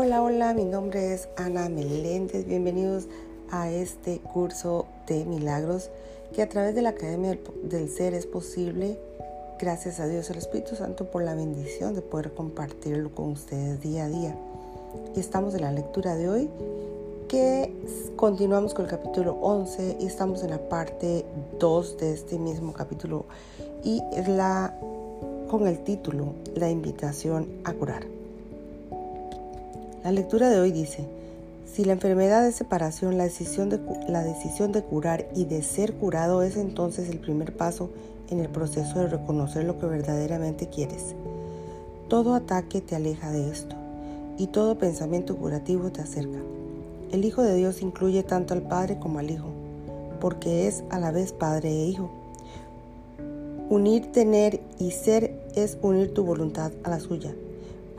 Hola, hola, mi nombre es Ana Meléndez. Bienvenidos a este curso de milagros que a través de la Academia del Ser es posible. Gracias a Dios, el Espíritu Santo, por la bendición de poder compartirlo con ustedes día a día. Y estamos en la lectura de hoy, que continuamos con el capítulo 11 y estamos en la parte 2 de este mismo capítulo y con el título La invitación a curar. La lectura de hoy dice, si la enfermedad es separación, la decisión, de, la decisión de curar y de ser curado es entonces el primer paso en el proceso de reconocer lo que verdaderamente quieres. Todo ataque te aleja de esto y todo pensamiento curativo te acerca. El Hijo de Dios incluye tanto al Padre como al Hijo, porque es a la vez Padre e Hijo. Unir, tener y ser es unir tu voluntad a la suya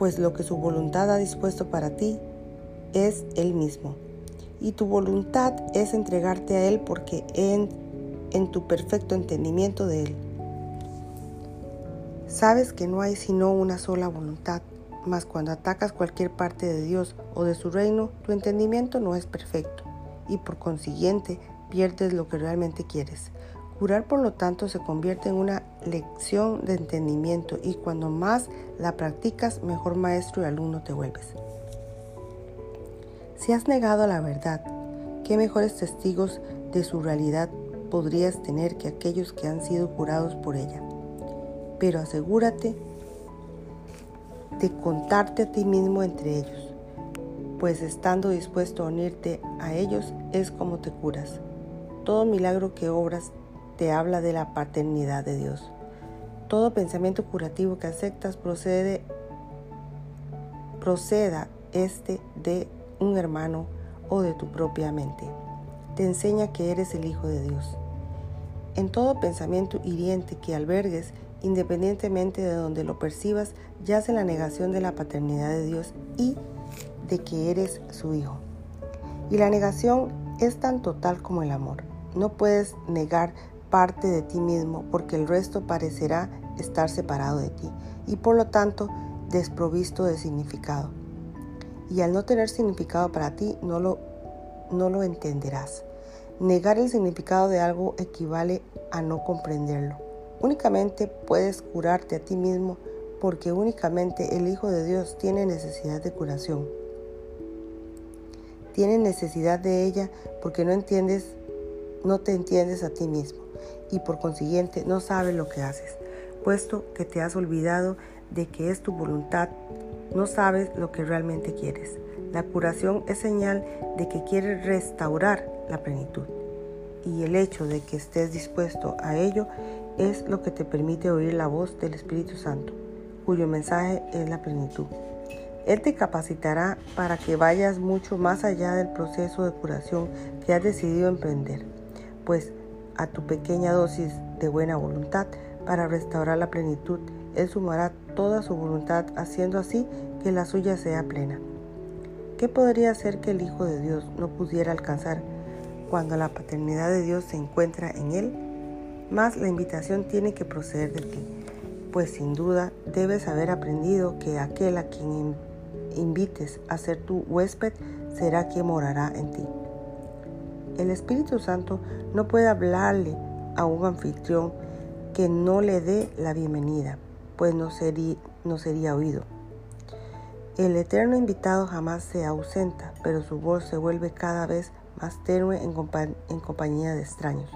pues lo que su voluntad ha dispuesto para ti es Él mismo. Y tu voluntad es entregarte a Él porque en, en tu perfecto entendimiento de Él. Sabes que no hay sino una sola voluntad, mas cuando atacas cualquier parte de Dios o de su reino, tu entendimiento no es perfecto y por consiguiente pierdes lo que realmente quieres. Curar, por lo tanto, se convierte en una lección de entendimiento y cuando más la practicas, mejor maestro y alumno te vuelves. Si has negado la verdad, ¿qué mejores testigos de su realidad podrías tener que aquellos que han sido curados por ella? Pero asegúrate de contarte a ti mismo entre ellos, pues estando dispuesto a unirte a ellos es como te curas. Todo milagro que obras te habla de la paternidad de Dios. Todo pensamiento curativo que aceptas procede, proceda este de un hermano o de tu propia mente. Te enseña que eres el Hijo de Dios. En todo pensamiento hiriente que albergues, independientemente de donde lo percibas, yace la negación de la paternidad de Dios y de que eres su Hijo. Y la negación es tan total como el amor. No puedes negar parte de ti mismo porque el resto parecerá estar separado de ti y por lo tanto desprovisto de significado. Y al no tener significado para ti no lo, no lo entenderás. Negar el significado de algo equivale a no comprenderlo. Únicamente puedes curarte a ti mismo porque únicamente el Hijo de Dios tiene necesidad de curación. Tiene necesidad de ella porque no entiendes, no te entiendes a ti mismo y por consiguiente no sabes lo que haces, puesto que te has olvidado de que es tu voluntad, no sabes lo que realmente quieres. La curación es señal de que quieres restaurar la plenitud y el hecho de que estés dispuesto a ello es lo que te permite oír la voz del Espíritu Santo, cuyo mensaje es la plenitud. Él te capacitará para que vayas mucho más allá del proceso de curación que has decidido emprender, pues a tu pequeña dosis de buena voluntad para restaurar la plenitud. Él sumará toda su voluntad haciendo así que la suya sea plena. ¿Qué podría hacer que el Hijo de Dios no pudiera alcanzar cuando la paternidad de Dios se encuentra en él? Más la invitación tiene que proceder de ti, pues sin duda debes haber aprendido que aquel a quien invites a ser tu huésped será quien morará en ti. El Espíritu Santo no puede hablarle a un anfitrión que no le dé la bienvenida, pues no sería, no sería oído. El eterno invitado jamás se ausenta, pero su voz se vuelve cada vez más tenue en, en compañía de extraños.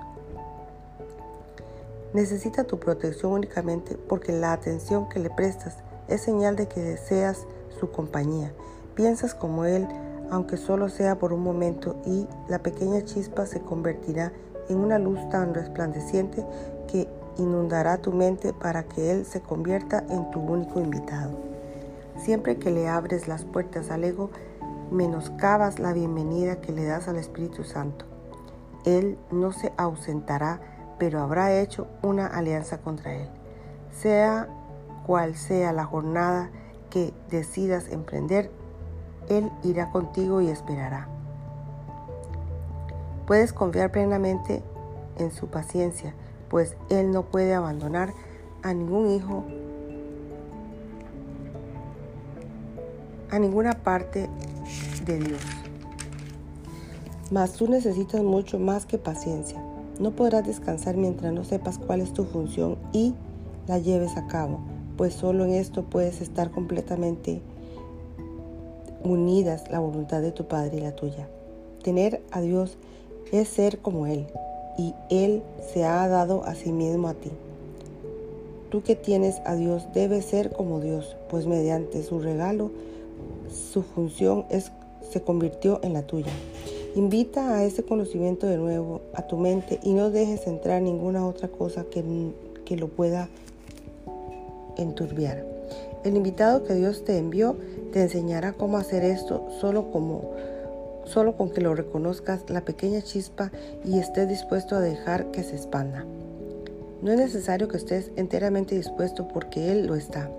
Necesita tu protección únicamente porque la atención que le prestas es señal de que deseas su compañía. Piensas como Él aunque solo sea por un momento, y la pequeña chispa se convertirá en una luz tan resplandeciente que inundará tu mente para que Él se convierta en tu único invitado. Siempre que le abres las puertas al ego, menoscabas la bienvenida que le das al Espíritu Santo. Él no se ausentará, pero habrá hecho una alianza contra Él. Sea cual sea la jornada que decidas emprender, él irá contigo y esperará. Puedes confiar plenamente en su paciencia, pues Él no puede abandonar a ningún hijo a ninguna parte de Dios. Mas tú necesitas mucho más que paciencia. No podrás descansar mientras no sepas cuál es tu función y la lleves a cabo, pues solo en esto puedes estar completamente unidas la voluntad de tu Padre y la tuya. Tener a Dios es ser como Él, y Él se ha dado a sí mismo a ti. Tú que tienes a Dios debes ser como Dios, pues mediante su regalo, su función es, se convirtió en la tuya. Invita a ese conocimiento de nuevo a tu mente y no dejes entrar ninguna otra cosa que, que lo pueda enturbiar. El invitado que Dios te envió te enseñará cómo hacer esto solo como solo con que lo reconozcas la pequeña chispa y estés dispuesto a dejar que se expanda. No es necesario que estés enteramente dispuesto porque Él lo está.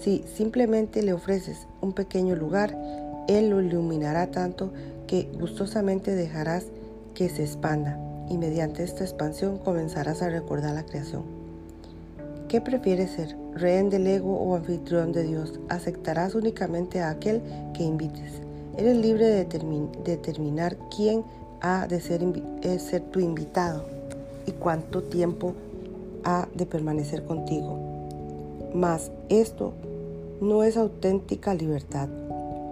Si simplemente le ofreces un pequeño lugar, Él lo iluminará tanto que gustosamente dejarás que se expanda y mediante esta expansión comenzarás a recordar la creación. ¿Qué prefieres ser? ¿Rehén del ego o anfitrión de Dios? Aceptarás únicamente a aquel que invites. Eres libre de determinar quién ha de ser, eh, ser tu invitado y cuánto tiempo ha de permanecer contigo. Mas esto no es auténtica libertad,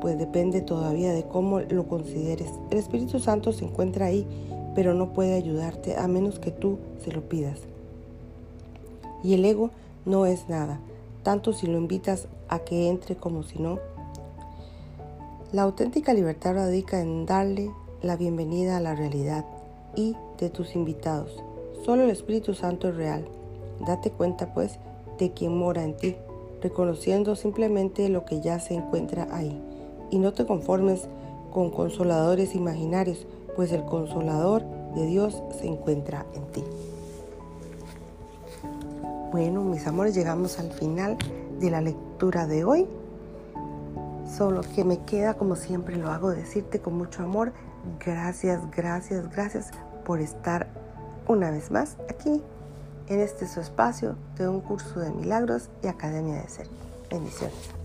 pues depende todavía de cómo lo consideres. El Espíritu Santo se encuentra ahí, pero no puede ayudarte a menos que tú se lo pidas. Y el ego no es nada, tanto si lo invitas a que entre como si no la auténtica libertad radica en darle la bienvenida a la realidad y de tus invitados. Solo el Espíritu Santo es real. Date cuenta pues de quien mora en ti, reconociendo simplemente lo que ya se encuentra ahí. Y no te conformes con consoladores imaginarios, pues el consolador de Dios se encuentra en ti. Bueno, mis amores, llegamos al final de la lectura de hoy. Solo que me queda, como siempre lo hago, decirte con mucho amor, gracias, gracias, gracias por estar una vez más aquí en este su espacio de un curso de milagros y Academia de Ser. Bendiciones.